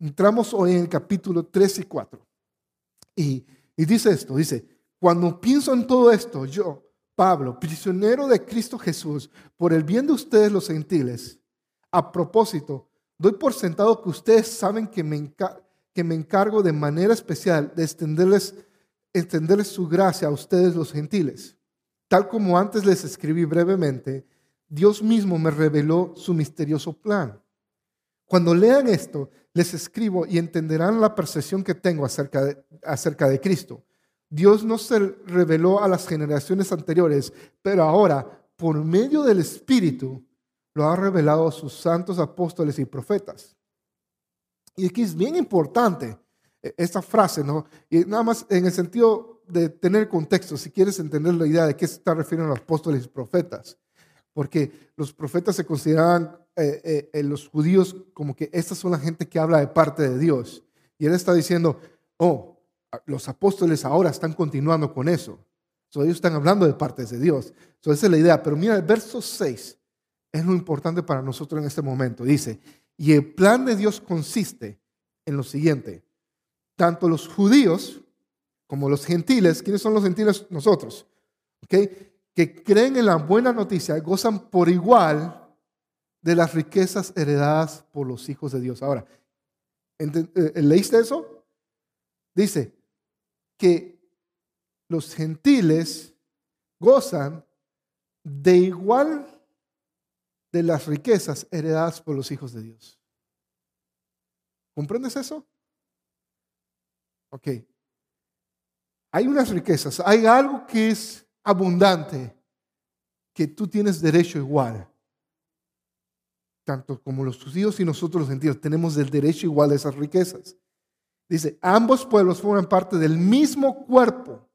Entramos hoy en el capítulo 3 y 4. Y, dice esto, dice, cuando pienso en todo esto, yo, Pablo, prisionero de Cristo Jesús, por el bien de ustedes los gentiles, a propósito, doy por sentado que ustedes saben que me, que me encargo de manera especial de extenderles, extenderles su gracia a ustedes los gentiles. Tal como antes les escribí brevemente, Dios mismo me reveló su misterioso plan. Cuando lean esto, les escribo y entenderán la percepción que tengo acerca de, acerca de Cristo. Dios no se reveló a las generaciones anteriores, pero ahora, por medio del Espíritu, lo ha revelado a sus santos apóstoles y profetas. Y aquí es bien importante eh, esta frase, ¿no? Y nada más en el sentido de tener contexto, si quieres entender la idea de qué se está refiriendo los apóstoles y profetas. Porque los profetas se consideraban eh, eh, en los judíos como que estas son la gente que habla de parte de Dios. Y él está diciendo, oh, los apóstoles ahora están continuando con eso. So, ellos están hablando de partes de Dios. So, esa es la idea. Pero mira, el verso 6 es lo importante para nosotros en este momento. Dice, y el plan de Dios consiste en lo siguiente. Tanto los judíos como los gentiles, ¿quiénes son los gentiles? Nosotros, que creen en la buena noticia, gozan por igual de las riquezas heredadas por los hijos de Dios. Ahora, eh, ¿leíste eso? Dice que los gentiles gozan de igual de las riquezas heredadas por los hijos de Dios. ¿Comprendes eso? Ok. Hay unas riquezas, hay algo que es abundante, que tú tienes derecho igual. Tanto como los judíos y nosotros los gentiles tenemos el derecho igual de esas riquezas. Dice, ambos pueblos forman parte del mismo cuerpo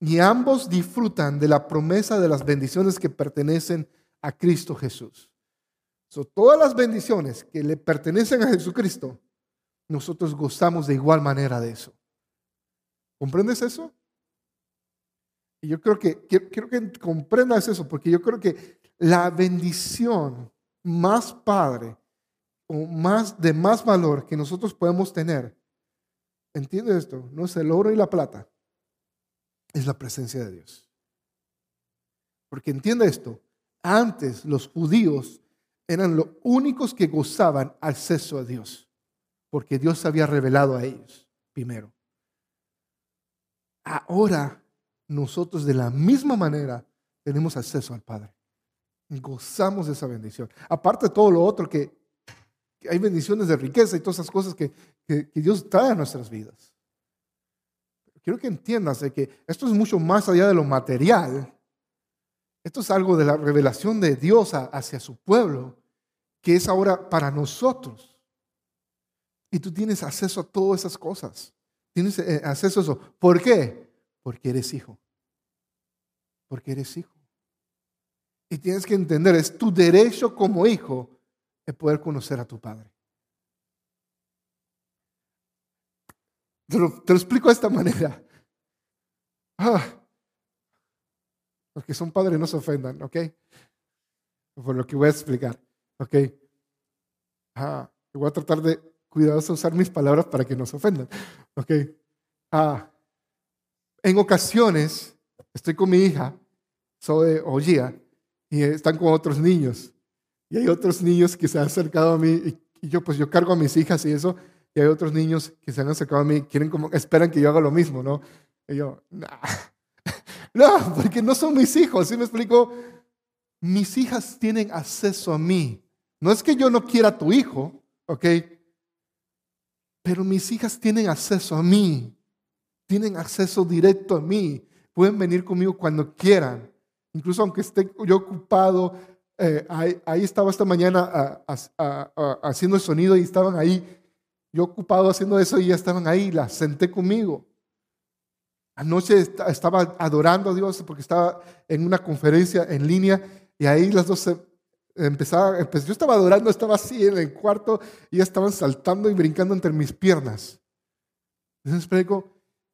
y ambos disfrutan de la promesa de las bendiciones que pertenecen a Cristo Jesús. So, todas las bendiciones que le pertenecen a Jesucristo, nosotros gozamos de igual manera de eso. ¿Comprendes eso? Y yo creo que quiero, que comprendas eso, porque yo creo que la bendición más padre o más de más valor que nosotros podemos tener, entiende esto, no es el oro y la plata, es la presencia de Dios. Porque entiende esto, antes los judíos eran los únicos que gozaban acceso a Dios, porque Dios había revelado a ellos primero. Ahora nosotros de la misma manera tenemos acceso al Padre. Gozamos de esa bendición. Aparte de todo lo otro que, hay bendiciones de riqueza y todas esas cosas que, que, que Dios trae a nuestras vidas. Quiero que entiendas de que esto es mucho más allá de lo material esto es algo de la revelación de Dios hacia su pueblo, que es ahora para nosotros. Y tú tienes acceso a todas esas cosas. Tienes eh, acceso a eso. ¿Por qué? Porque eres hijo. Porque eres hijo. Y tienes que entender, es tu derecho como hijo el poder conocer a tu padre. Te lo, te lo explico de esta manera. Ah, los que son padres no se ofendan, ¿ok? Por lo que voy a explicar, ¿ok? Ah, voy a tratar de cuidadoso usar mis palabras para que no se ofendan, ¿ok? Ah, en ocasiones estoy con mi hija, soy Ollía, y están con otros niños. Y hay otros niños que se han acercado a mí y, yo pues yo cargo a mis hijas y eso, y hay otros niños que se han acercado a mí, quieren como, esperan que yo haga lo mismo, ¿no? Y yo, nah, no, porque no son mis hijos, ¿sí me explico? Mis hijas tienen acceso a mí. No es que yo no quiera a tu hijo, ¿ok? Pero mis hijas tienen acceso a mí. Tienen acceso directo a mí. Pueden venir conmigo cuando quieran. Incluso aunque esté yo ocupado, eh, ahí, estaba esta mañana haciendo el sonido y estaban ahí. Yo ocupado haciendo eso y ya estaban ahí, las senté conmigo. Anoche estaba adorando a Dios porque estaba en una conferencia en línea y ahí las dos empezaban, yo estaba adorando, estaba así en el cuarto y estaban saltando y brincando entre mis piernas. Entonces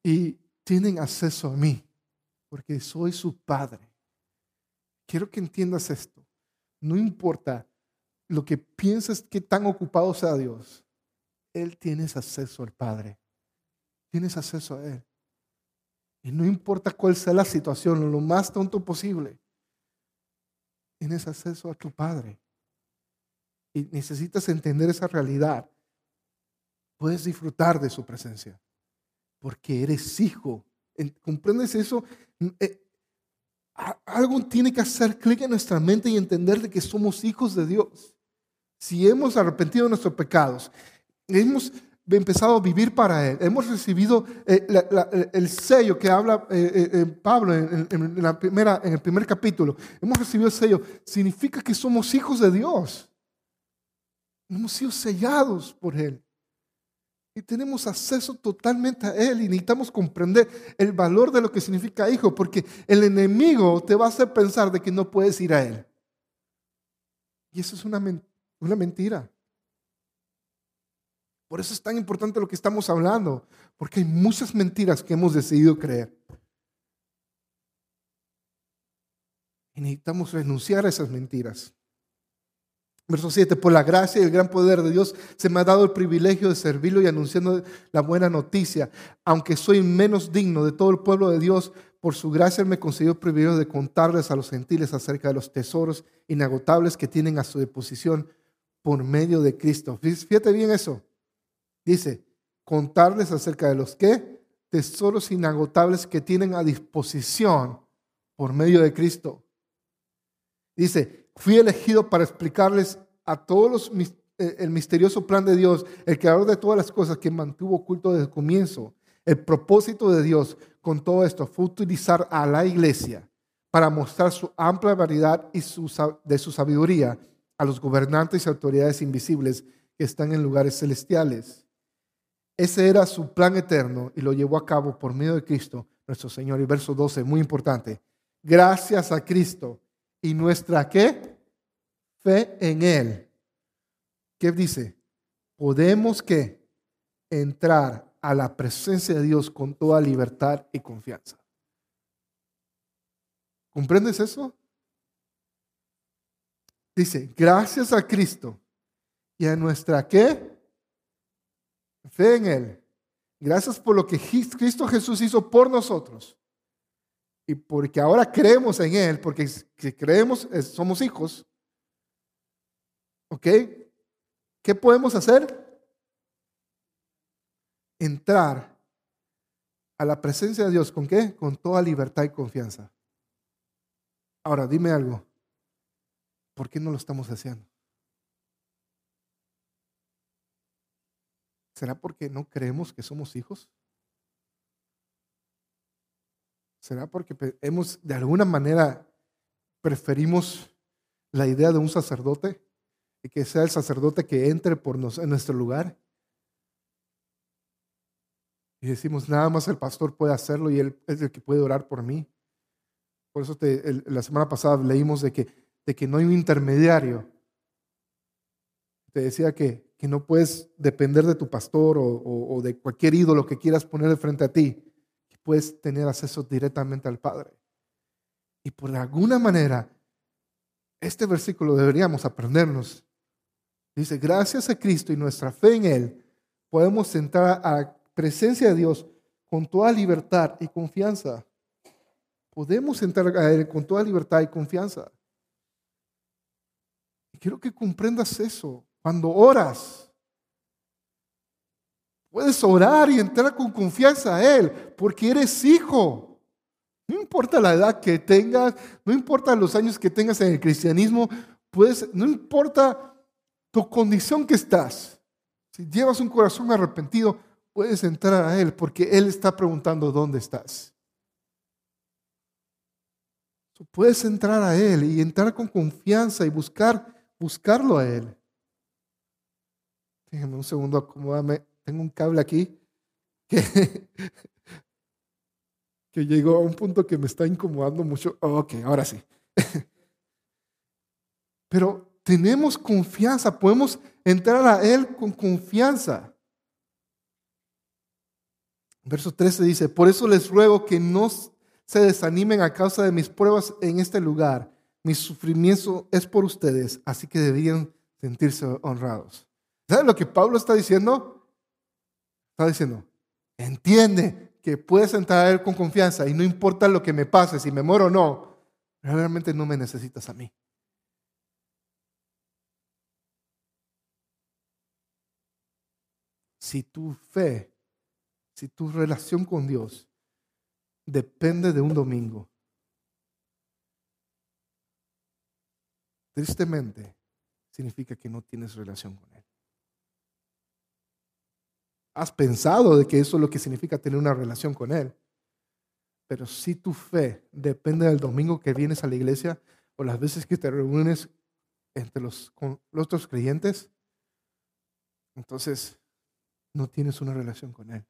y tienen acceso a mí porque soy su padre. Quiero que entiendas esto. No importa lo que pienses que tan ocupado sea Dios, Él tienes acceso al Padre. Tienes acceso a Él. Y no importa cuál sea la situación, lo más tonto posible, tienes acceso a tu Padre. Y necesitas entender esa realidad. Puedes disfrutar de su presencia, porque eres hijo. ¿Comprendes eso? Eh, algo tiene que hacer clic en nuestra mente y entender de que somos hijos de Dios. Si hemos arrepentido nuestros pecados, hemos empezado a vivir para Él. Hemos recibido eh, el sello que habla eh, eh, Pablo la primera, en el primer capítulo. Hemos recibido el sello. Significa que somos hijos de Dios. Hemos sido sellados por Él. Y tenemos acceso totalmente a Él y necesitamos comprender el valor de lo que significa hijo, porque el enemigo te va a hacer pensar de que no puedes ir a Él. Y eso es una, una mentira. Por eso es tan importante lo que estamos hablando, porque hay muchas mentiras que hemos decidido creer. Y necesitamos renunciar a esas mentiras. Verso 7, por la gracia y el gran poder de Dios se me ha dado el privilegio de servirlo y anunciando la buena noticia. Aunque soy menos digno de todo el pueblo de Dios, por su gracia me concedió el privilegio de contarles a los gentiles acerca de los tesoros inagotables que tienen a su disposición por medio de Cristo. Fíjate bien eso. Dice, contarles acerca de los que tesoros inagotables que tienen a disposición por medio de Cristo. Dice, fui elegido para explicarles a todos los, eh, el misterioso plan de Dios, el creador de todas las cosas que mantuvo oculto desde el comienzo. El propósito de Dios con todo esto fue utilizar a la iglesia para mostrar su amplia variedad y su, de su sabiduría a los gobernantes y autoridades invisibles que están en lugares celestiales. Ese era su plan eterno y lo llevó a cabo por medio de Cristo, nuestro Señor. Y verso 12, muy importante. Gracias a Cristo y nuestra qué? Fe en Él. ¿Qué dice? Podemos que entrar a la presencia de Dios con toda libertad y confianza. ¿Comprendes eso? Dice, gracias a Cristo y a nuestra qué? Fe en Él. Gracias por lo que Cristo Jesús hizo por nosotros. Y porque ahora creemos en Él, porque si creemos, somos hijos. ¿Ok? ¿Qué podemos hacer? Entrar a la presencia de Dios. ¿Con qué? Con toda libertad y confianza. Ahora, dime algo. ¿Por qué no lo estamos haciendo? ¿Será porque no creemos que somos hijos? ¿Será porque hemos, de alguna manera, preferimos la idea de un sacerdote y que sea el sacerdote que entre por nos, en nuestro lugar? Y decimos, nada más el pastor puede hacerlo y él es el que puede orar por mí. Por eso la semana pasada leímos de que, de que no hay un intermediario. Te decía que que no puedes depender de tu pastor o, de cualquier ídolo que quieras poner de frente a ti, puedes tener acceso directamente al Padre. Y por alguna manera, este versículo deberíamos aprendernos. Dice, gracias a Cristo y nuestra fe en Él, podemos entrar a la presencia de Dios con toda libertad y confianza. Podemos entrar a Él con toda libertad y confianza. Y quiero que comprendas eso. Cuando oras, puedes orar y entrar con confianza a Él, porque eres hijo. No importa la edad que tengas, no importa los años que tengas en el cristianismo, puedes, no importa tu condición que estás. Si llevas un corazón arrepentido, puedes entrar a Él, porque Él está preguntando dónde estás. Puedes entrar a Él y entrar con confianza y buscar, buscarlo a Él. Déjenme un segundo, acomódame. Tengo un cable aquí que, llegó a un punto que me está incomodando mucho. ok, ahora sí. Pero tenemos confianza, podemos entrar a Él con confianza. Verso 13 dice, por eso les ruego que no se desanimen a causa de mis pruebas en este lugar. Mi sufrimiento es por ustedes, así que deberían sentirse honrados. ¿Sabes lo que Pablo está diciendo? Está diciendo, entiende que puedes entrar a Él con confianza y no importa lo que me pase, si me muero o no, realmente no me necesitas a mí. Si tu fe, si tu relación con Dios depende de un domingo, tristemente significa que no tienes relación con Él. Has pensado de que eso es lo que significa tener una relación con Él. Pero si tu fe depende del domingo que vienes a la iglesia o las veces que te reúnes entre los, con los otros creyentes, entonces no tienes una relación con Él.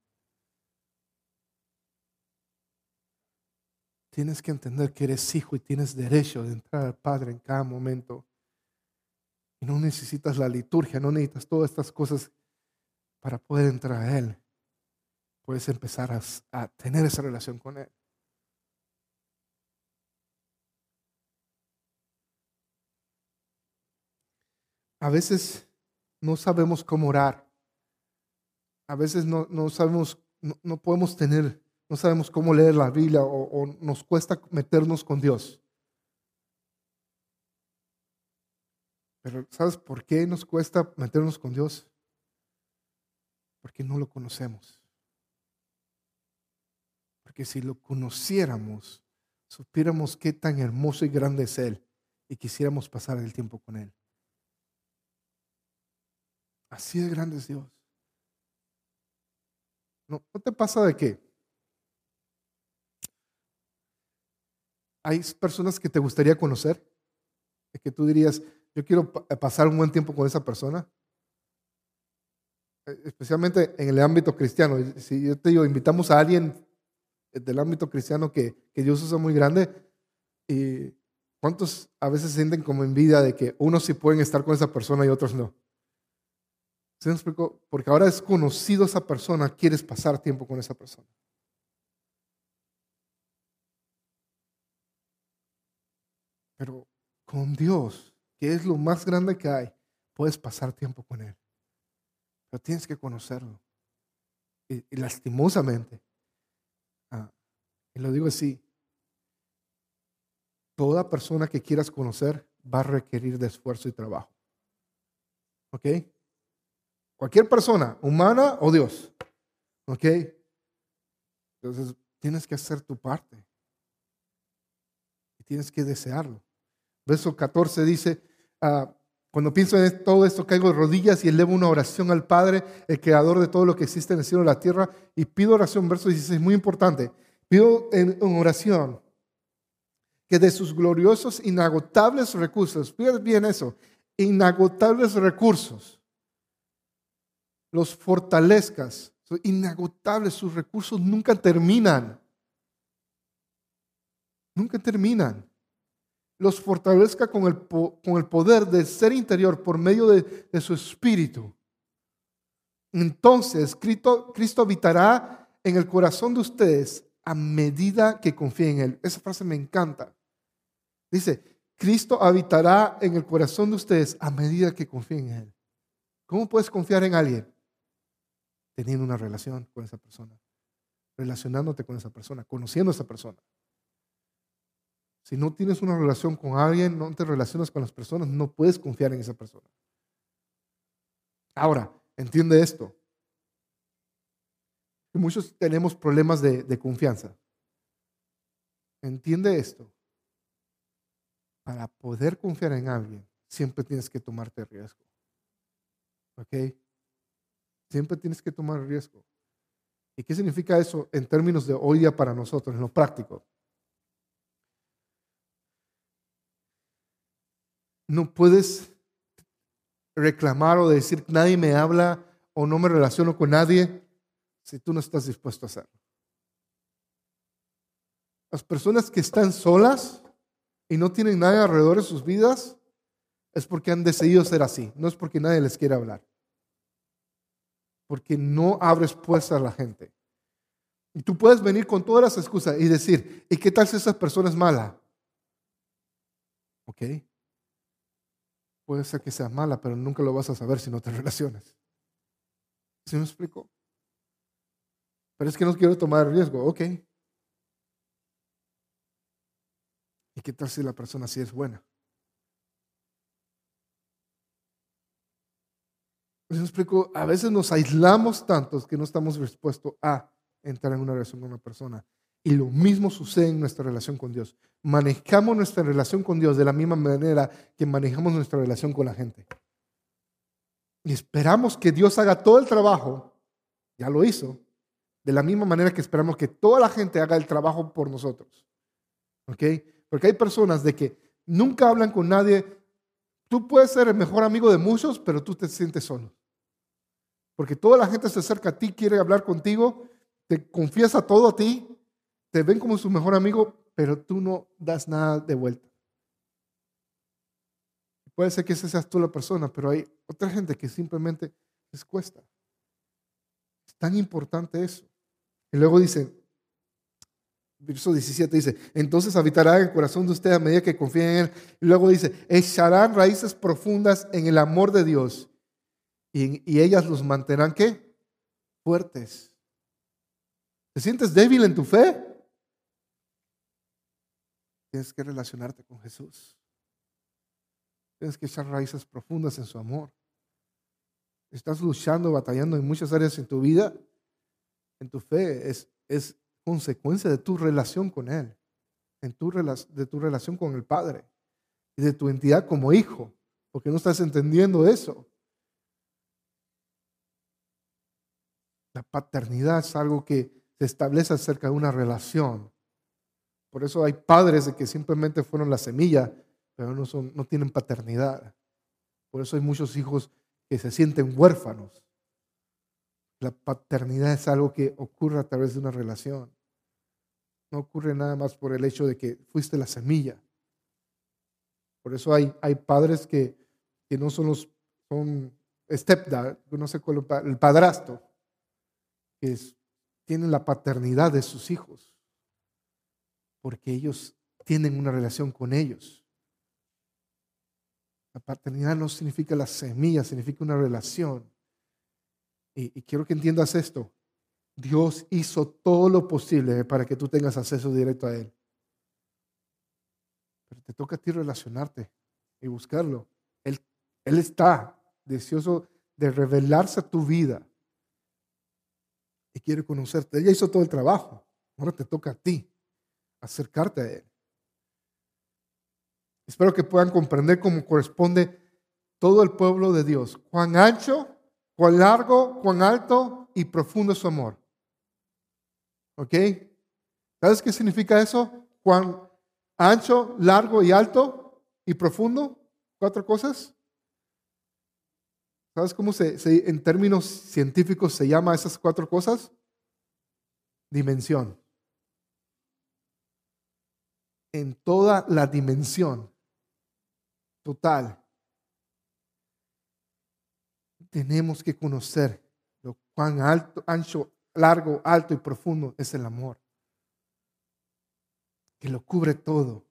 Tienes que entender que eres hijo y tienes derecho de entrar al Padre en cada momento. Y no necesitas la liturgia, no necesitas todas estas cosas para poder entrar a Él. Puedes empezar a, a tener esa relación con Él. A veces no sabemos cómo orar. A veces no, no sabemos, no, no, podemos tener, no sabemos cómo leer la Biblia o, o nos cuesta meternos con Dios. Pero ¿sabes por qué nos cuesta meternos con Dios? Porque no lo conocemos. Porque si lo conociéramos, supiéramos qué tan hermoso y grande es Él y quisiéramos pasar el tiempo con Él. Así de grande es Dios. ¿No, ¿No te pasa de que hay personas que te gustaría conocer? Que tú dirías, yo quiero pasar un buen tiempo con esa persona. Eh, especialmente en el ámbito cristiano. Si yo te digo, invitamos a alguien del ámbito cristiano que, que Dios usa muy grande, y ¿cuántos a veces sienten como envidia de que unos sí pueden estar con esa persona y otros no? ¿Se me explicó? Porque ahora es conocido esa persona, quieres pasar tiempo con esa persona. Pero con Dios, que es lo más grande que hay, puedes pasar tiempo con Él. Pero tienes que conocerlo. Y, lastimosamente, ah, y lo digo así, toda persona que quieras conocer va a requerir de esfuerzo y trabajo. ¿Ok? Cualquier persona, humana o Dios. ¿Ok? Entonces, tienes que hacer tu parte. Y tienes que desearlo. Verso 14 dice, ah, cuando pienso en todo esto, caigo de rodillas y elevo una oración al Padre, el creador de todo lo que existe en el cielo y la tierra, y pido oración, verso 16, muy importante, pido en, oración que de sus gloriosos, inagotables recursos, fíjate bien eso, inagotables recursos, los fortalezcas, son inagotables, sus recursos nunca terminan, nunca terminan los fortalezca con el, con el poder del ser interior por medio de, su espíritu. Entonces Cristo, Cristo habitará en el corazón de ustedes a medida que confíen en Él. Esa frase me encanta. Dice, Cristo habitará en el corazón de ustedes a medida que confíen en Él. ¿Cómo puedes confiar en alguien? Teniendo una relación con esa persona, relacionándote con esa persona, conociendo a esa persona. Si no tienes una relación con alguien, no te relacionas con las personas, no puedes confiar en esa persona. Ahora, entiende esto. Muchos tenemos problemas de, de confianza. Entiende esto. Para poder confiar en alguien, siempre tienes que tomarte riesgo. ¿Ok? Siempre tienes que tomar riesgo. ¿Y qué significa eso en términos de hoy día para nosotros, en lo práctico? No puedes reclamar o decir nadie me habla o no me relaciono con nadie si tú no estás dispuesto a hacerlo. Las personas que están solas y no tienen nadie alrededor de sus vidas es porque han decidido ser así, no es porque nadie les quiere hablar. Porque no abres puertas a la gente. Y tú puedes venir con todas las excusas y decir, ¿y qué tal si esa persona es mala? ¿Ok? Puede ser que sea mala, pero nunca lo vas a saber si no te relacionas. ¿Sí me explico? Pero es que no quiero tomar riesgo. Ok. ¿Y qué tal si la persona sí es buena? Pues explico, a veces nos aislamos tantos que no estamos dispuestos a entrar en una relación con una persona. Y lo mismo sucede en nuestra relación con Dios. Manejamos nuestra relación con Dios de la misma manera que manejamos nuestra relación con la gente. Y esperamos que Dios haga todo el trabajo, ya lo hizo, de la misma manera que esperamos que toda la gente haga el trabajo por nosotros. ¿Ok? Porque hay personas de que nunca hablan con nadie. Tú puedes ser el mejor amigo de muchos, pero tú te sientes solo. Porque toda la gente se acerca a ti, quiere hablar contigo, te confiesa todo a ti, te ven como su mejor amigo, pero tú no das nada de vuelta. Puede ser que esa seas tú la persona, pero hay otra gente que simplemente les cuesta. Es tan importante eso. Y luego dice, verso 17 dice, entonces habitará el corazón de ustedes a medida que confíen en Él. Y luego dice, echarán raíces profundas en el amor de Dios y, y ellas los mantendrán, ¿qué? Fuertes. ¿Te sientes débil en tu fe? Tienes que relacionarte con Jesús. Tienes que echar raíces profundas en su amor. Estás luchando, batallando en muchas áreas en tu vida, en tu fe. Es, es consecuencia de tu relación con Él, en tu, de tu relación con el Padre y de tu entidad como hijo, porque no estás entendiendo eso. La paternidad es algo que se establece acerca de una relación. Por eso hay padres que simplemente fueron la semilla pero no, son, no tienen paternidad. Por eso hay muchos hijos que se sienten huérfanos. La paternidad es algo que ocurre a través de una relación. No ocurre nada más por el hecho de que fuiste la semilla. Por eso hay, hay padres que, que no son los, son stepdad, no sé cuál, el padrastro, que tienen la paternidad de sus hijos, porque ellos tienen una relación con ellos. La paternidad no significa la semilla, significa una relación. Y, quiero que entiendas esto. Dios hizo todo lo posible para que tú tengas acceso directo a Él. Pero te toca a ti relacionarte y buscarlo. Él, él está deseoso de revelarse a tu vida y quiere conocerte. Ella hizo todo el trabajo. Ahora te toca a ti acercarte a Él. Espero que puedan comprender cómo corresponde todo el pueblo de Dios. Cuán ancho, cuán largo, cuán alto y profundo es su amor. ¿Ok? ¿Sabes qué significa eso? Cuán ancho, largo y alto y profundo. Cuatro cosas. ¿Sabes cómo se, en términos científicos se llama esas cuatro cosas? Dimensión. En toda la dimensión total. Tenemos que conocer lo cuán alto, ancho, largo, alto y profundo es el amor. Que lo cubre todo.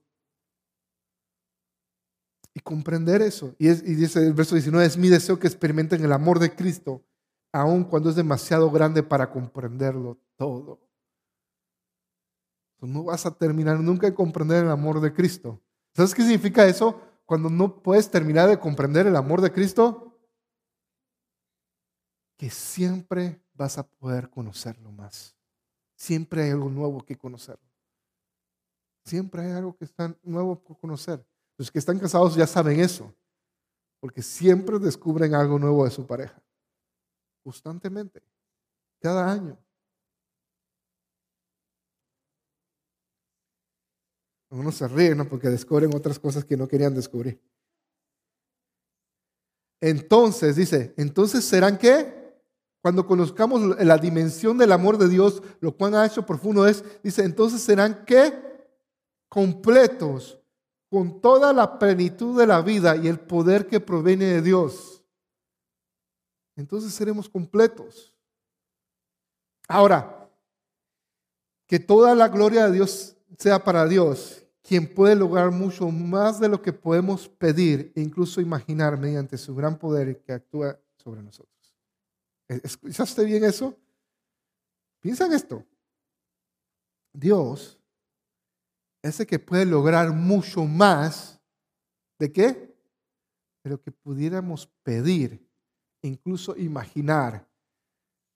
Y comprender eso. Y, y dice el verso 19, es mi deseo que experimenten el amor de Cristo, aun cuando es demasiado grande para comprenderlo todo. No vas a terminar nunca de comprender el amor de Cristo. ¿Sabes qué significa eso? cuando no puedes terminar de comprender el amor de Cristo? Que siempre vas a poder conocerlo más. Siempre hay algo nuevo que conocer. Siempre hay algo que está nuevo por conocer. Los que están casados ya saben eso, porque siempre descubren algo nuevo de su pareja. Constantemente, cada año. Uno se ríe, ¿no? Porque descubren otras cosas que no querían descubrir. Entonces, dice, entonces serán qué? Cuando conozcamos la dimensión del amor de Dios, lo cual ha hecho profundo es, dice, entonces serán qué? Completos, con toda la plenitud de la vida y el poder que proviene de Dios. Entonces seremos completos. Ahora, que toda la gloria de Dios sea para Dios quien puede lograr mucho más de lo que podemos pedir e incluso imaginar mediante su gran poder que actúa sobre nosotros. ¿Escuchaste bien eso? Piensa en esto. Dios es el que puede lograr mucho más de qué? De lo que pudiéramos pedir, incluso imaginar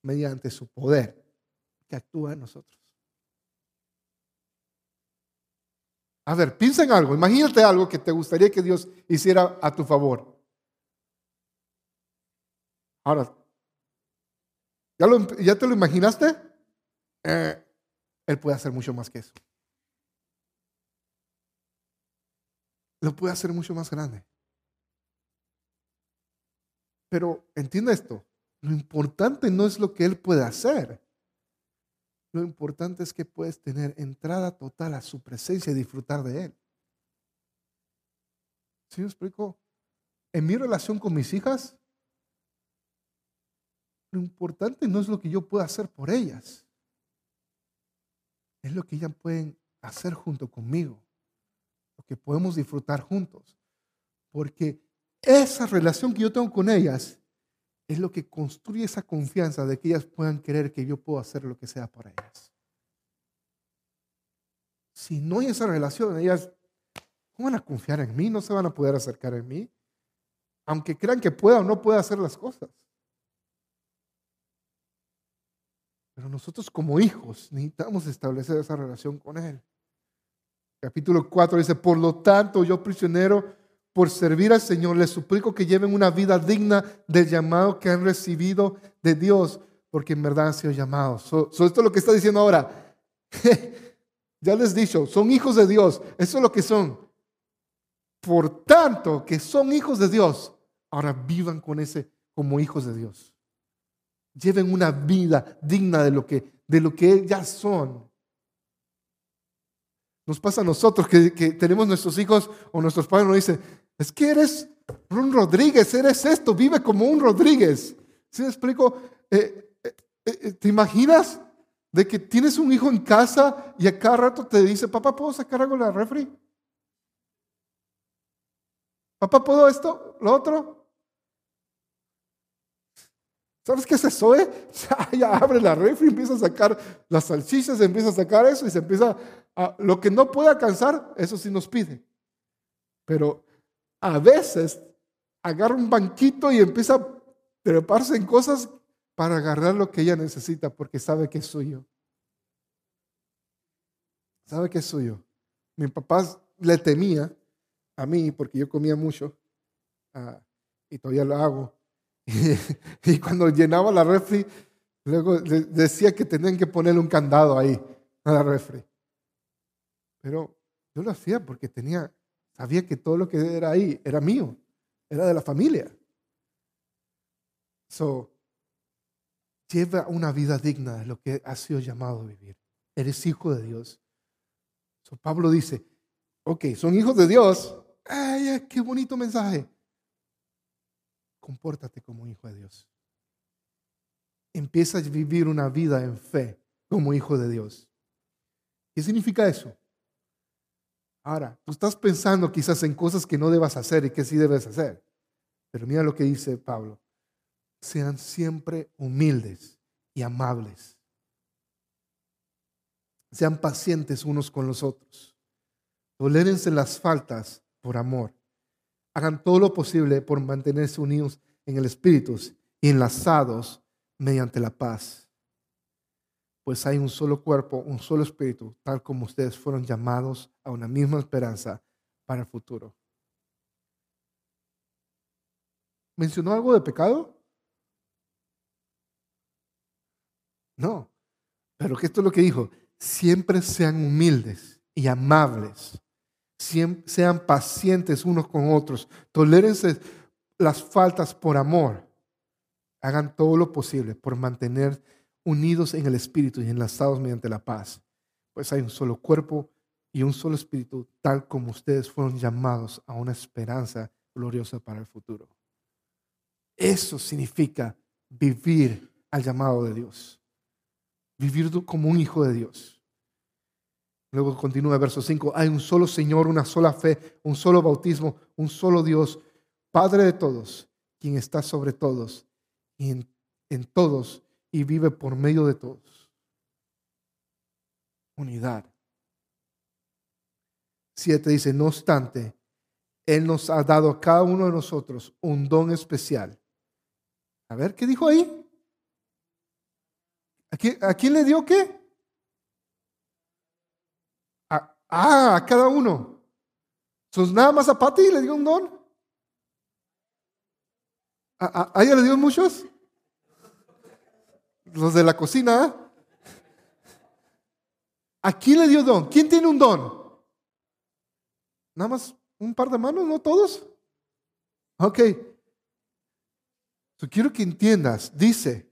mediante su poder que actúa en nosotros. A ver, piensa en algo, imagínate algo que te gustaría que Dios hiciera a tu favor. Ahora, ¿ya, te lo imaginaste? Eh, él puede hacer mucho más que eso. Lo puede hacer mucho más grande. Pero entiende esto, lo importante no es lo que Él puede hacer. Lo importante es que puedes tener entrada total a su presencia y disfrutar de Él. ¿Sí me explico? En mi relación con mis hijas, lo importante no es lo que yo pueda hacer por ellas, es lo que ellas pueden hacer junto conmigo, lo que podemos disfrutar juntos. Porque esa relación que yo tengo con ellas es lo que construye esa confianza de que ellas puedan creer que yo puedo hacer lo que sea por ellas. Si no hay esa relación, ellas no van a confiar en mí, no se van a poder acercar a mí, aunque crean que pueda o no pueda hacer las cosas. Pero nosotros como hijos necesitamos establecer esa relación con Él. Capítulo 4 dice, por lo tanto, yo prisionero, por servir al Señor, les suplico que lleven una vida digna del llamado que han recibido de Dios, porque en verdad han sido llamados. esto es lo que está diciendo ahora. ya les he dicho, son hijos de Dios. Eso es lo que son. Por tanto, que son hijos de Dios, ahora vivan con ese como hijos de Dios lleven una vida digna de lo que, de lo que ya son. Nos pasa a nosotros que, tenemos nuestros hijos o nuestros padres nos dicen, es que eres un Rodríguez, eres esto, vive como un Rodríguez. ¿Sí me explico? Eh, eh, eh, ¿Te imaginas de que tienes un hijo en casa y a cada rato te dice, papá, ¿puedo sacar algo de la refri? Papá, ¿puedo esto? ¿Lo otro? ¿Sabes qué es eso? Eh? Ya, abre la refri, empieza a sacar las salchichas, empieza a sacar eso y se empieza a... Lo que no puede alcanzar, eso sí nos pide. Pero a veces agarra un banquito y empieza a treparse en cosas para agarrar lo que ella necesita porque sabe que es suyo. Sabe que es suyo. Mi papá le temía a mí porque yo comía mucho ah, y todavía lo hago y cuando llenaba la refri, luego decía que tenían que ponerle un candado ahí a la refri. Pero yo lo hacía porque tenía, sabía que todo lo que era ahí era mío, era de la familia. So, lleva una vida digna de lo que has sido llamado a vivir. Eres hijo de Dios. So, Pablo dice, ok, son hijos de Dios. Ay, qué bonito mensaje compórtate como un hijo de Dios. Empieza a vivir una vida en fe como hijo de Dios. ¿Qué significa eso? Ahora, tú estás pensando quizás en cosas que no debas hacer y que sí debes hacer. Pero mira lo que dice Pablo. Sean siempre humildes y amables. Sean pacientes unos con los otros. Tolérense las faltas por amor hagan todo lo posible por mantenerse unidos en el Espíritu y enlazados mediante la paz. Pues hay un solo cuerpo, un solo espíritu, tal como ustedes fueron llamados a una misma esperanza para el futuro. ¿Mencionó algo de pecado? No, pero que esto es lo que dijo, siempre sean humildes y amables sean pacientes unos con otros, tolérense las faltas por amor, hagan todo lo posible por mantener unidos en el Espíritu y enlazados mediante la paz, pues hay un solo cuerpo y un solo Espíritu, tal como ustedes fueron llamados a una esperanza gloriosa para el futuro. Eso significa vivir al llamado de Dios, vivir como un hijo de Dios. Luego continúa el verso 5. Hay un solo Señor, una sola fe, un solo bautismo, un solo Dios, Padre de todos, quien está sobre todos y en, todos y vive por medio de todos. unidad. Siete dice, no obstante, Él nos ha dado a cada uno de nosotros un don especial. A ver, ¿qué dijo ahí? ¿A quién, le dio qué? ah, a cada uno. Entonces, nada más a Pati le dio un don. ¿A, a, ella le dio muchos? Los de la cocina. ¿A quién le dio don? ¿Quién tiene un don? Nada más un par de manos, ¿no todos? Ok. quiero que entiendas, dice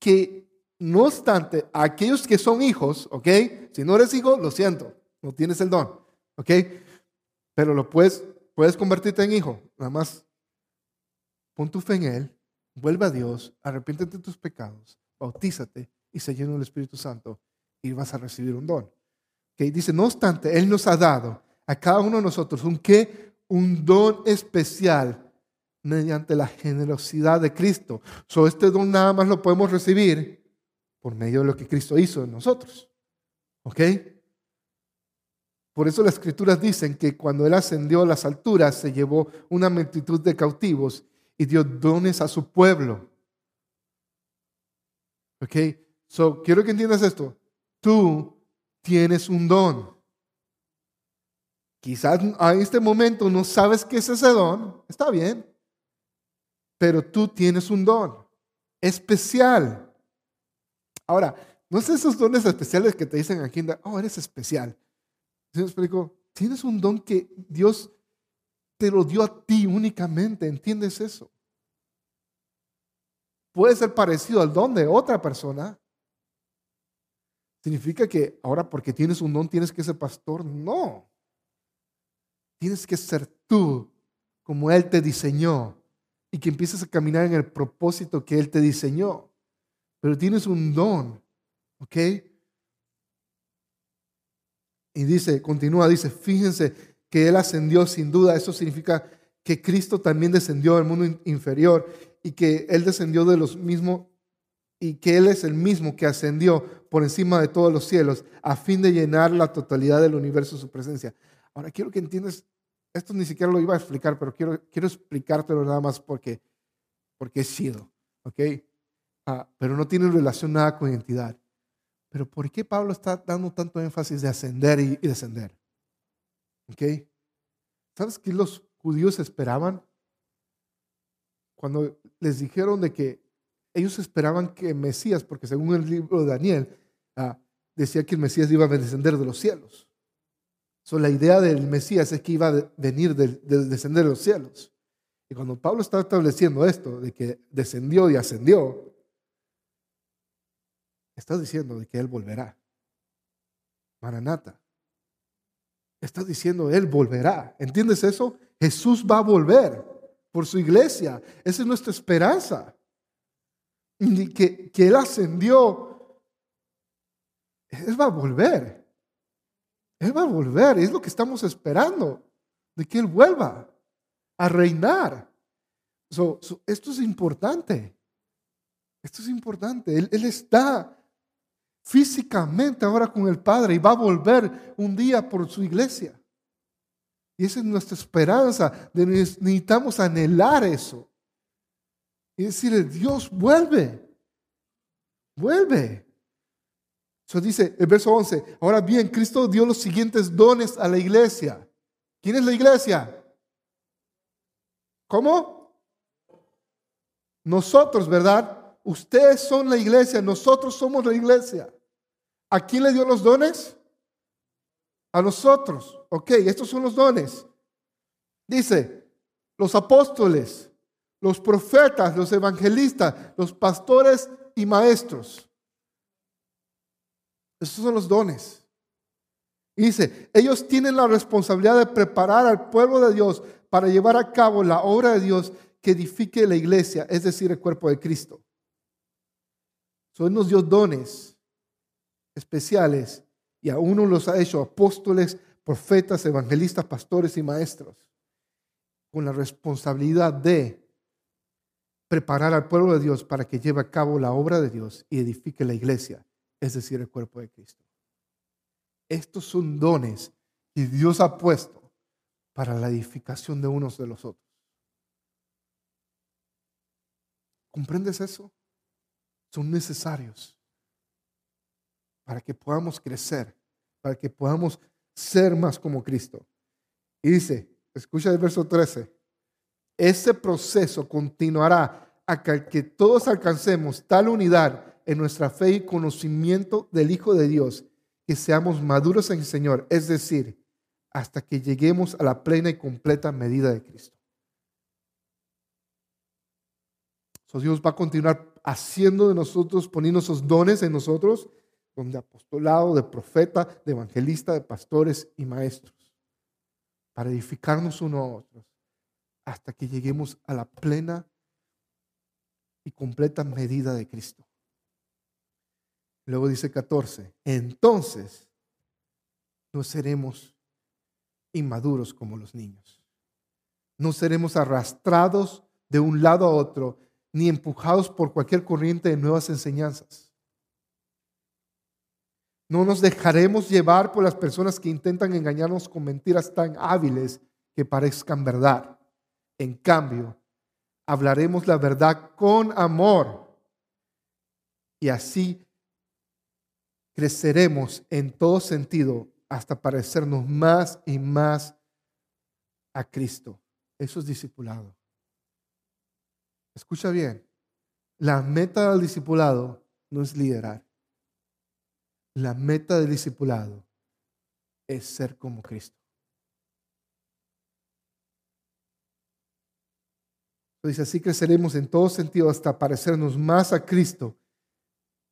que no obstante, aquellos que son hijos, ¿ok? Si no eres hijo, lo siento, no tienes el don, ¿ok? Pero lo puedes, puedes convertirte en hijo, nada más pon tu fe en Él, vuelve a Dios, arrepiéntete de tus pecados, bautízate y se llena del Espíritu Santo y vas a recibir un don. Dice, no obstante, Él nos ha dado a cada uno de nosotros un qué? Un don especial mediante la generosidad de Cristo. So, este don nada más lo podemos recibir por medio de lo que Cristo hizo en nosotros. ¿Ok? Por eso las escrituras dicen que cuando Él ascendió a las alturas se llevó una multitud de cautivos y dio dones a su pueblo. ¿Ok? So, quiero que entiendas esto. Tú tienes un don. Quizás a este momento no sabes qué es ese don. Está bien. Pero tú tienes un don especial. Ahora, no es esos dones especiales que te dicen aquí, oh, eres especial. ¿Sí me explico? Tienes un don que Dios te lo dio a ti únicamente, ¿entiendes eso? Puede ser parecido al don de otra persona. ¿Significa que ahora porque tienes un don tienes que ser pastor? No. Tienes que ser tú como Él te diseñó y que empieces a caminar en el propósito que Él te diseñó. Pero tienes un don, ¿ok? Y dice, continúa, dice, fíjense que Él ascendió sin duda. Eso significa que Cristo también descendió al mundo inferior y que Él descendió de los mismos y que Él es el mismo que ascendió por encima de todos los cielos a fin de llenar la totalidad del universo su presencia. Ahora quiero que entiendas, esto ni siquiera lo iba a explicar, pero quiero, quiero explicártelo nada más porque, porque es chido, ¿ok? Ah, pero no tiene relación nada con identidad. Pero ¿por qué Pablo está dando tanto énfasis de ascender y, descender? ¿Ok? ¿Sabes qué los judíos esperaban? Cuando les dijeron de que ellos esperaban que Mesías, porque según el libro de Daniel, ah, decía que el Mesías iba a descender de los cielos. So, la idea del Mesías es que iba a venir de, descender de los cielos. Y cuando Pablo está estableciendo esto, de que descendió y ascendió, Estás diciendo de que Él volverá. Maranata. Estás diciendo Él volverá. ¿Entiendes eso? Jesús va a volver por su iglesia. Esa es nuestra esperanza. Que, que Él ascendió. Él va a volver. Él va a volver. Es lo que estamos esperando. De que Él vuelva a reinar. esto es importante. Esto es importante. Él está físicamente ahora con el Padre y va a volver un día por su iglesia. Y esa es nuestra esperanza. necesitamos anhelar eso. Y decirle, Dios, vuelve. Vuelve. Eso dice el verso 11. Ahora bien, Cristo dio los siguientes dones a la iglesia. ¿Quién es la iglesia? ¿Cómo? Nosotros, ¿verdad? Ustedes son la iglesia, nosotros somos la iglesia. ¿A quién le dio los dones? A nosotros. Ok, estos son los dones. Dice, los apóstoles, los profetas, los evangelistas, los pastores y maestros. Esos son los dones. dice, ellos tienen la responsabilidad de preparar al pueblo de Dios para llevar a cabo la obra de Dios que edifique la iglesia, es decir, el cuerpo de Cristo. Son son nos dio dones especiales y a uno los ha hecho apóstoles, profetas, evangelistas, pastores y maestros con la responsabilidad de preparar al pueblo de Dios para que lleve a cabo la obra de Dios y edifique la iglesia, es decir, el cuerpo de Cristo. estos son dones que Dios ha puesto para la edificación de unos de los otros. ¿Comprendes eso? Son necesarios para que podamos crecer, para que podamos ser más como Cristo. Y dice, escucha el verso 13, ese proceso continuará hasta que todos alcancemos tal unidad en nuestra fe y conocimiento del Hijo de Dios, que seamos maduros en el Señor, es decir, hasta que lleguemos a la plena y completa medida de Cristo. So, Dios va a continuar haciendo de nosotros, poniendo esos dones en nosotros, donde apostolado, de profeta, de evangelista, de pastores y maestros, para edificarnos unos a otros, hasta que lleguemos a la plena y completa medida de Cristo. Luego dice 14, entonces no seremos inmaduros como los niños. No seremos arrastrados de un lado a otro, ni empujados por cualquier corriente de nuevas enseñanzas. No nos dejaremos llevar por las personas que intentan engañarnos con mentiras tan hábiles que parezcan verdad. En cambio, hablaremos la verdad con amor y así creceremos en todo sentido hasta parecernos más y más a Cristo. Eso es discipulado. Escucha bien, la meta del discipulado no es liderar. La meta del discipulado es ser como Cristo. Dice, así creceremos en todo sentido hasta parecernos más a Cristo,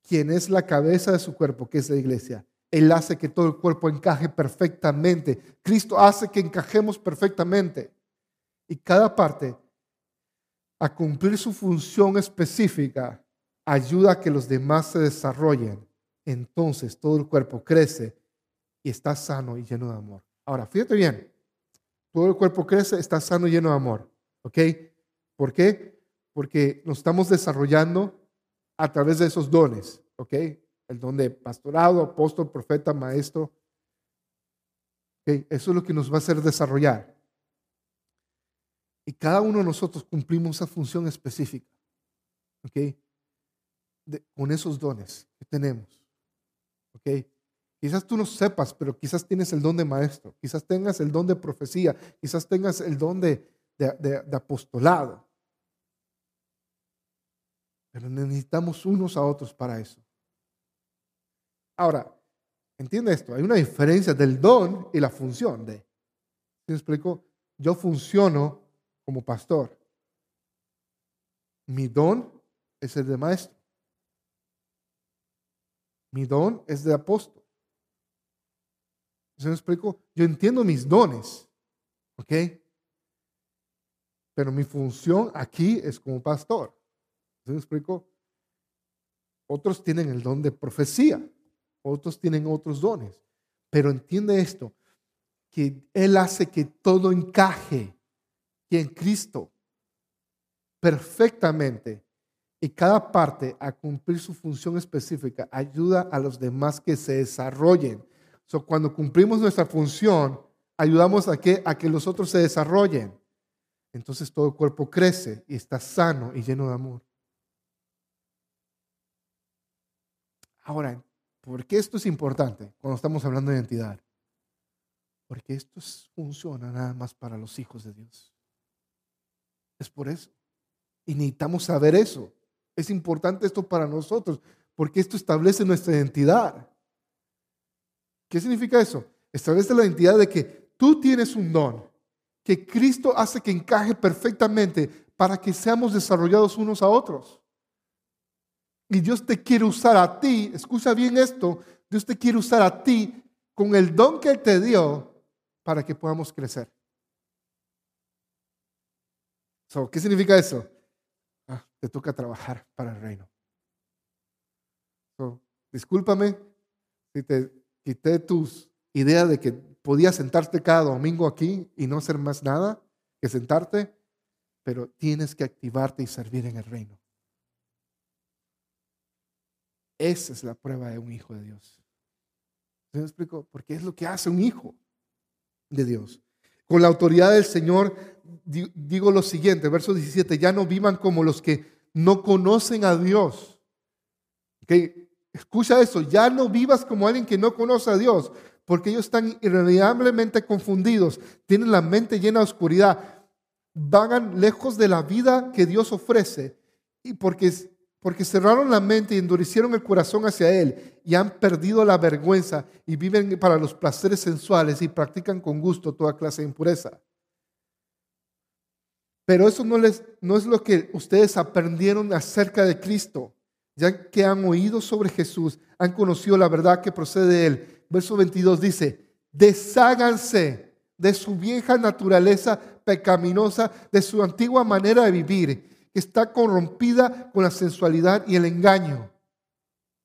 quien es la cabeza de su cuerpo, que es la iglesia. Él hace que todo el cuerpo encaje perfectamente. Cristo hace que encajemos perfectamente. Y cada parte, a cumplir su función específica, ayuda a que los demás se desarrollen. Entonces todo el cuerpo crece y está sano y lleno de amor. Ahora, fíjate bien, todo el cuerpo crece, está sano y lleno de amor. ¿Ok? ¿Por qué? Porque nos estamos desarrollando a través de esos dones, ¿ok? El don de pastorado, apóstol, profeta, maestro. ¿ok? Eso es lo que nos va a hacer desarrollar. Y cada uno de nosotros cumplimos esa función específica, ¿ok? con esos dones que tenemos, Quizás tú no sepas, pero quizás tienes el don de maestro, quizás tengas el don de profecía, quizás tengas el don de, de apostolado. Pero necesitamos unos a otros para eso. Ahora, entiende esto, hay una diferencia del don y la función de. ¿Me explico? Yo funciono como pastor. Mi don es el de maestro. Mi don es de apóstol. ¿Se me explico? Yo entiendo mis dones, ¿ok? Pero mi función aquí es como pastor. ¿Se me explico? Otros tienen el don de profecía, otros tienen otros dones. Pero entiende esto, que Él hace que todo encaje en Cristo perfectamente y cada parte a cumplir su función específica ayuda a los demás que se desarrollen. So, cuando cumplimos nuestra función, ayudamos a que, a que los otros se desarrollen. Entonces todo el cuerpo crece y está sano y lleno de amor. Ahora, ¿por qué esto es importante cuando estamos hablando de identidad? Porque esto funciona nada más para los hijos de Dios. Es por eso. Y necesitamos saber eso. Es importante esto para nosotros, porque esto establece nuestra identidad. ¿Qué significa eso? Establece la identidad de que tú tienes un don, que Cristo hace que encaje perfectamente para que seamos desarrollados unos a otros. Y Dios te quiere usar a ti, escucha bien esto, Dios te quiere usar a ti con el don que Él te dio para que podamos crecer. ¿Qué significa eso? Ah, te toca trabajar para el reino. discúlpame si te quité tus ideas de que podías sentarte cada domingo aquí y no hacer más nada que sentarte, pero tienes que activarte y servir en el reino. Esa es la prueba de un hijo de Dios. ¿Se me explico? Porque es lo que hace un hijo de Dios. Con la autoridad del Señor digo lo siguiente, verso 17, ya no vivan como los que no conocen a Dios. Escucha eso, ya no vivas como alguien que no conoce a Dios, porque ellos están irremediablemente confundidos, tienen la mente llena de oscuridad, vagan lejos de la vida que Dios ofrece y porque, porque cerraron la mente y endurecieron el corazón hacia Él y han perdido la vergüenza y viven para los placeres sensuales y practican con gusto toda clase de impureza. Pero eso no, les, no es lo que ustedes aprendieron acerca de Cristo, ya que han oído sobre Jesús, han conocido la verdad que procede de Él. Verso 22 dice, desháganse de su vieja naturaleza pecaminosa, de su antigua manera de vivir, que está corrompida con la sensualidad y el engaño.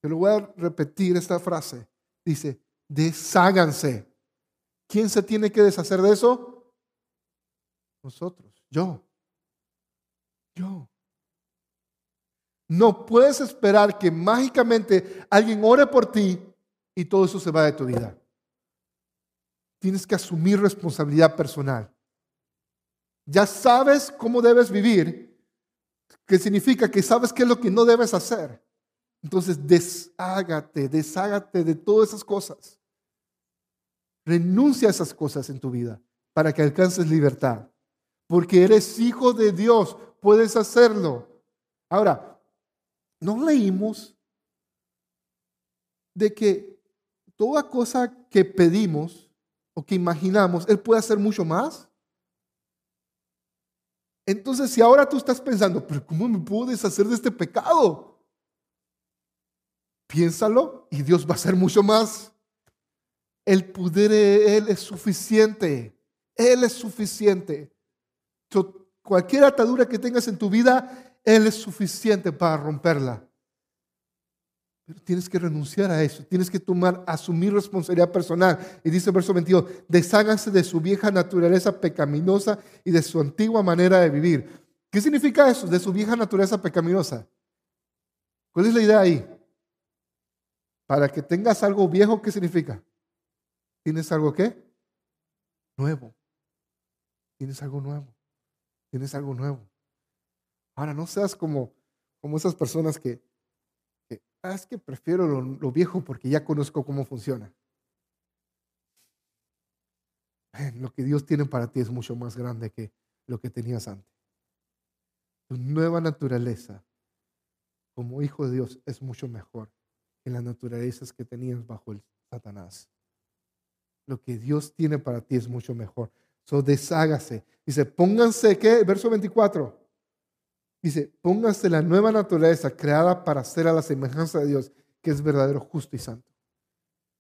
Te lo voy a repetir esta frase. Dice, desháganse. ¿Quién se tiene que deshacer de eso? Nosotros, yo. Yo. No puedes esperar que mágicamente alguien ore por ti y todo eso se va de tu vida. Tienes que asumir responsabilidad personal. Ya sabes cómo debes vivir, que significa que sabes qué es lo que no debes hacer. Entonces, deshágate, deshágate de todas esas cosas. Renuncia a esas cosas en tu vida para que alcances libertad. Porque eres hijo de Dios, puedes hacerlo. Ahora, ¿no leímos de que toda cosa que pedimos o que imaginamos, Él puede hacer mucho más? Entonces, si ahora tú estás pensando, pero ¿cómo me puedo deshacer de este pecado? Piénsalo y Dios va a hacer mucho más. El poder de Él es suficiente. Él es suficiente cualquier atadura que tengas en tu vida, Él es suficiente para romperla. Pero tienes que renunciar a eso, tienes que tomar, asumir responsabilidad personal. Y dice el verso 22, desháganse de su vieja naturaleza pecaminosa y de su antigua manera de vivir. ¿Qué significa eso? De su vieja naturaleza pecaminosa. ¿Cuál es la idea ahí? Para que tengas algo viejo, ¿qué significa? ¿Tienes algo qué? Nuevo. Tienes algo nuevo. Tienes algo nuevo. Ahora, no seas como, como esas personas que, es que prefiero lo, viejo porque ya conozco cómo funciona. Lo que Dios tiene para ti es mucho más grande que lo que tenías antes. Tu nueva naturaleza como hijo de Dios es mucho mejor que las naturalezas que tenías bajo el Satanás. Lo que Dios tiene para ti es mucho mejor. So, deshágase. Dice, pónganse, ¿qué? Verso 24. Dice, pónganse la nueva naturaleza creada para ser a la semejanza de Dios, que es verdadero, justo y santo.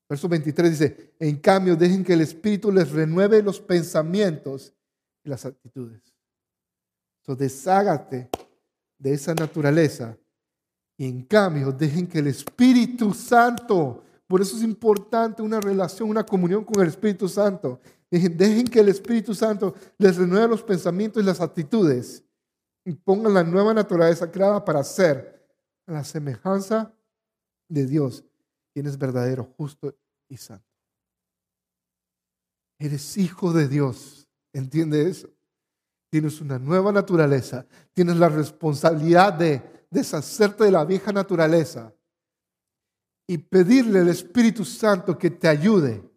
Verso 23 dice, en cambio, dejen que el Espíritu les renueve los pensamientos y las actitudes. So, deshágate de esa naturaleza y en cambio, dejen que el Espíritu Santo, por eso es importante una relación, una comunión con el Espíritu Santo. Dejen que el Espíritu Santo les renueve los pensamientos y las actitudes y pongan la nueva naturaleza creada para ser la semejanza de Dios, quien es verdadero, justo y santo. Eres hijo de Dios, ¿entiende eso? Tienes una nueva naturaleza, tienes la responsabilidad de deshacerte de la vieja naturaleza y pedirle al Espíritu Santo que te ayude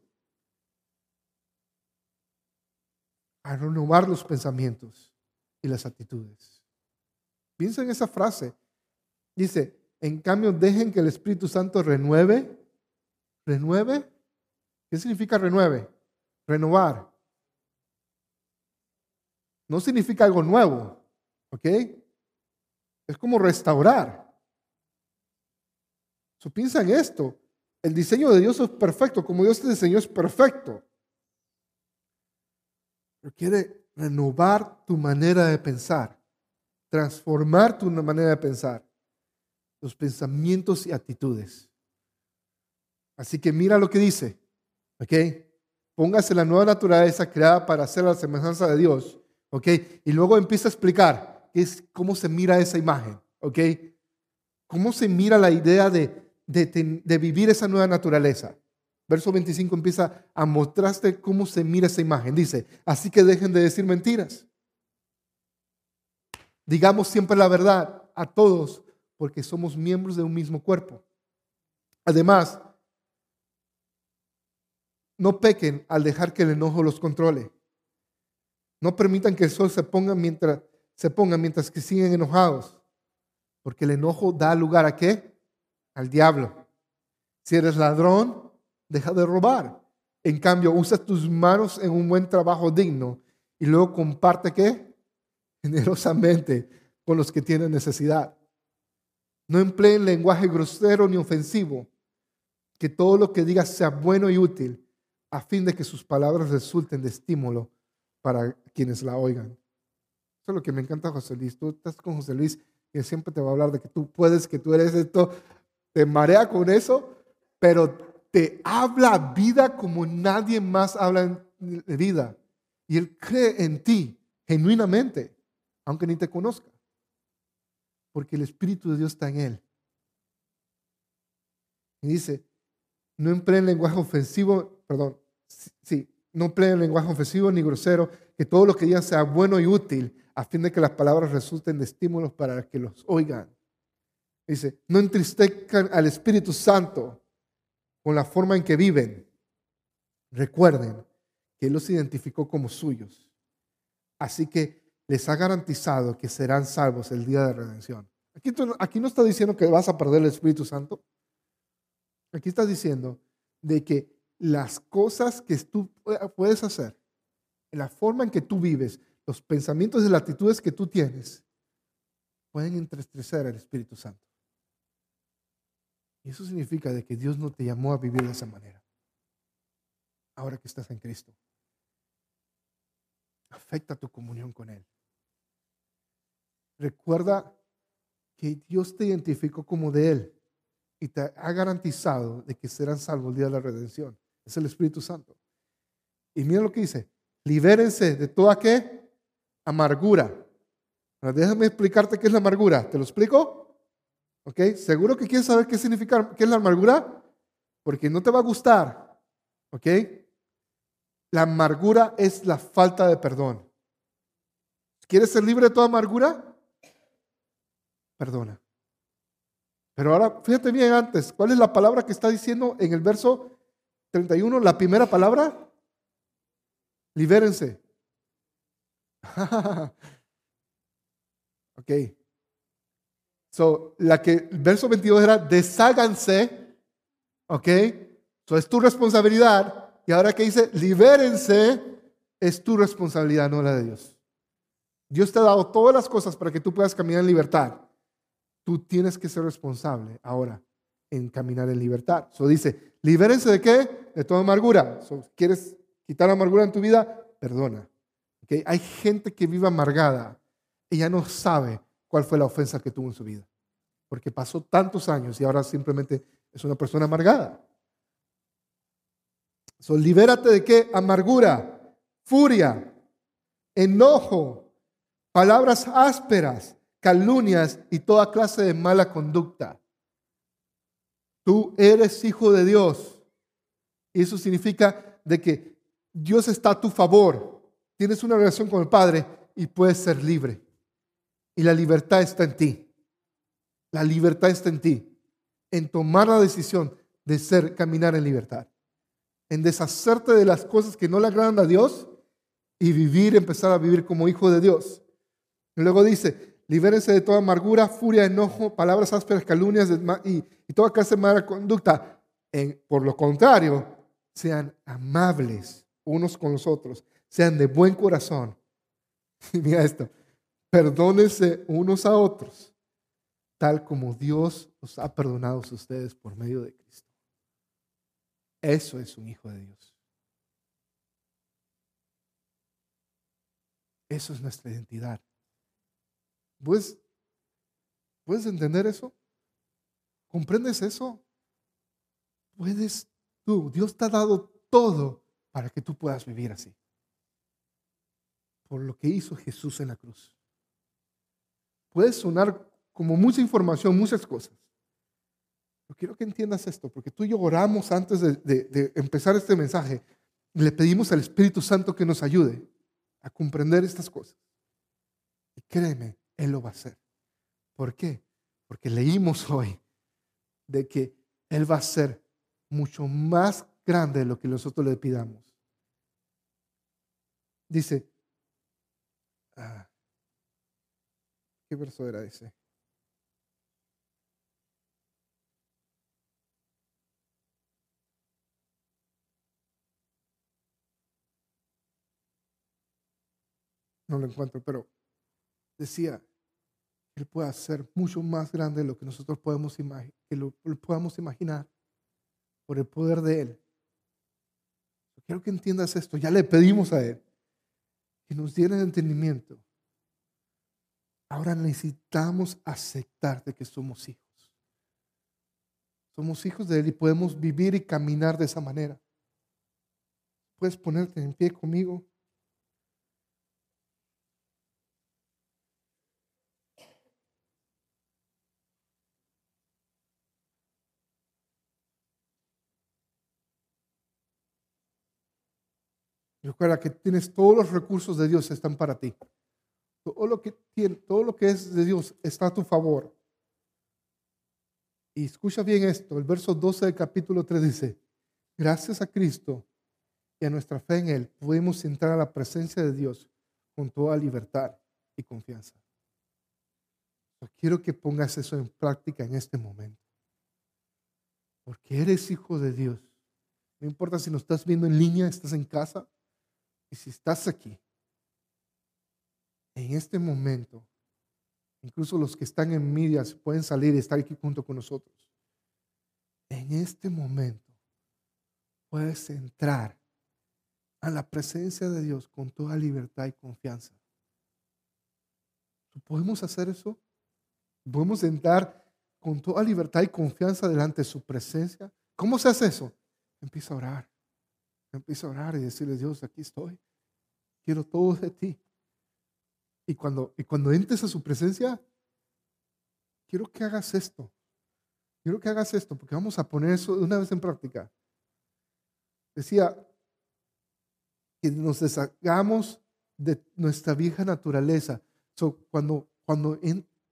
a renovar los pensamientos y las actitudes. Piensa en esa frase. Dice, en cambio, dejen que el Espíritu Santo renueve. ¿Renueve? ¿Qué significa renueve? Renovar. No significa algo nuevo, ¿ok? Es como restaurar. So, piensa en esto. El diseño de Dios es perfecto. Como Dios te diseñó es perfecto quiere renovar tu manera de pensar, transformar tu manera de pensar, los pensamientos y actitudes. Así que mira lo que dice, ¿ok? Póngase la nueva naturaleza creada para hacer la semejanza de Dios, ¿ok? Y luego empieza a explicar es, cómo se mira esa imagen, ¿ok? ¿Cómo se mira la idea de, de, de vivir esa nueva naturaleza? Verso 25 empieza a mostrarte cómo se mira esa imagen. Dice, así que dejen de decir mentiras. Digamos siempre la verdad a todos, porque somos miembros de un mismo cuerpo. Además, no pequen al dejar que el enojo los controle. No permitan que el sol se ponga mientras, se ponga mientras que siguen enojados, porque el enojo da lugar a qué? Al diablo. Si eres ladrón, deja de robar. En cambio, usa tus manos en un buen trabajo digno y luego comparte qué? Generosamente con los que tienen necesidad. No empleen lenguaje grosero ni ofensivo. Que todo lo que digas sea bueno y útil a fin de que sus palabras resulten de estímulo para quienes la oigan. Eso es lo que me encanta José Luis. Tú estás con José Luis y siempre te va a hablar de que tú puedes, que tú eres esto. Te marea con eso, pero te habla vida como nadie más habla de vida. Y Él cree en ti genuinamente, aunque ni te conozca. Porque el Espíritu de Dios está en Él. Y dice, no empleen lenguaje ofensivo, perdón, sí, no empleen lenguaje ofensivo ni grosero, que todo lo que digan sea bueno y útil, a fin de que las palabras resulten de estímulos para que los oigan. Dice, no entristezcan al Espíritu Santo con la forma en que viven. Recuerden que Él los identificó como suyos. Así que les ha garantizado que serán salvos el día de redención. Aquí, aquí no está diciendo que vas a perder el Espíritu Santo. Aquí está diciendo de que las cosas que tú puedes hacer, la forma en que tú vives, los pensamientos y las actitudes que tú tienes, pueden entristecer al Espíritu Santo. Y eso significa de que Dios no te llamó a vivir de esa manera. Ahora que estás en Cristo. Afecta tu comunión con Él. Recuerda que Dios te identificó como de Él y te ha garantizado de que serán salvos el día de la redención. Es el Espíritu Santo. Y mira lo que dice. Libérense de toda qué? Amargura. déjame explicarte qué es la amargura. ¿Te lo explico? ¿Ok? ¿Seguro que quieres saber qué significa, qué es la amargura? Porque no te va a gustar. ¿Ok? La amargura es la falta de perdón. ¿Quieres ser libre de toda amargura? Perdona. Pero ahora, fíjate bien antes, ¿cuál es la palabra que está diciendo en el verso 31, la primera palabra, libérense. ok. So, la que, el verso 22 era, desháganse. Ok. So, es tu responsabilidad. Y ahora que dice, libérense, es tu responsabilidad, no la de Dios. Dios te ha dado todas las cosas para que tú puedas caminar en libertad. Tú tienes que ser responsable ahora en caminar en libertad. So dice, libérense de qué? De toda amargura. ¿Quieres quitar amargura en tu vida? Perdona. ¿Okay? Hay gente que vive amargada y ya no sabe cuál fue la ofensa que tuvo en su vida. Porque pasó tantos años y ahora simplemente es una persona amargada. So, libérate de qué? Amargura, furia, enojo, palabras ásperas, calumnias y toda clase de mala conducta. Tú eres hijo de Dios. Y eso significa de que Dios está a tu favor. Tienes una relación con el Padre y puedes ser libre. Y la libertad está en ti. La libertad está en ti. En tomar la decisión de ser, caminar en libertad. En deshacerte de las cosas que no le agradan a Dios y vivir, empezar a vivir como hijo de Dios. Y luego dice, Libérense de toda amargura, furia, enojo, palabras ásperas, calumnias y, toda clase de mala conducta. por lo contrario, sean amables unos con los otros, sean de buen corazón. Y mira esto, perdónense unos a otros, tal como Dios os ha perdonado a ustedes por medio de Cristo. Eso es un hijo de Dios. Eso es nuestra identidad. ¿Puedes, ¿Puedes entender eso? ¿Comprendes eso? Puedes tú. Dios te ha dado todo para que tú puedas vivir así. Por lo que hizo Jesús en la cruz. Puede sonar como mucha información, muchas cosas. Yo quiero que entiendas esto, porque tú y yo oramos antes de, de empezar este mensaje. Y le pedimos al Espíritu Santo que nos ayude a comprender estas cosas. Y créeme, Él lo va a hacer. ¿Por qué? Porque leímos hoy de que Él va a ser mucho más grande de lo que nosotros le pidamos. Dice, ah, ¿qué verso era ese? No lo encuentro, pero decía, Él puede hacer mucho más grande de lo que nosotros podemos, imaginar por el poder de Él. Quiero que entiendas esto. Ya le pedimos a Él que nos diera entendimiento. Ahora necesitamos aceptar de que somos hijos. Somos hijos de Él y podemos vivir y caminar de esa manera. ¿Puedes ponerte en pie conmigo? Recuerda que tienes todos los recursos de Dios están para ti. Todo lo que tiene, todo lo que es de Dios está a tu favor. Y escucha bien esto, el verso 12 del capítulo 3 dice, gracias a Cristo y a nuestra fe en Él, podemos entrar a la presencia de Dios con toda libertad y confianza. quiero que pongas eso en práctica en este momento. Porque eres hijo de Dios. No importa si nos estás viendo en línea, estás en casa, y si estás aquí, en este momento, incluso los que están en medias pueden salir y estar aquí junto con nosotros. En este momento puedes entrar a la presencia de Dios con toda libertad y confianza. ¿Podemos hacer eso? ¿Podemos entrar con toda libertad y confianza delante de su presencia? ¿Cómo se hace eso? Empieza a orar. Empieza a orar y decirle, Dios, aquí estoy. Quiero todo de ti. Y cuando, y cuando entres a su presencia, quiero que hagas esto. Quiero que hagas esto, porque vamos a poner eso de una vez en práctica. Decía que nos deshagamos de nuestra vieja naturaleza. cuando cuando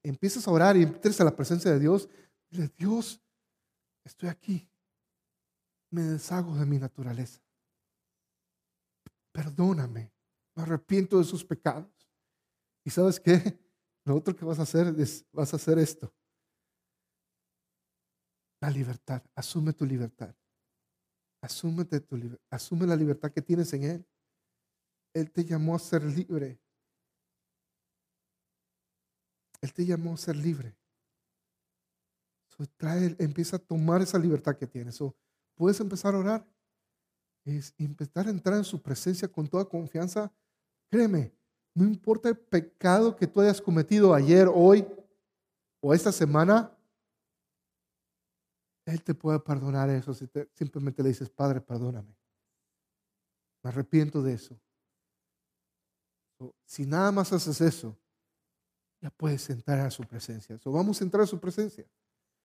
empiezas a orar y entres a la presencia de Dios, dile, Dios, estoy aquí. Me deshago de mi naturaleza perdóname, me arrepiento de sus pecados. ¿Y sabes qué? Lo otro que vas a hacer es, vas a hacer esto. La libertad, asume tu libertad. Asúmete tu, asume la libertad que tienes en Él. Él te llamó a ser libre. Él te llamó a ser libre. trae, empieza a tomar esa libertad que tienes. puedes empezar a orar es empezar a entrar en su presencia con toda confianza. Créeme, no importa el pecado que tú hayas cometido ayer, hoy o esta semana, Él te puede perdonar eso si simplemente le dices, Padre, perdóname. Me arrepiento de eso. Si nada más haces eso, ya puedes entrar a su presencia. vamos a entrar a su presencia.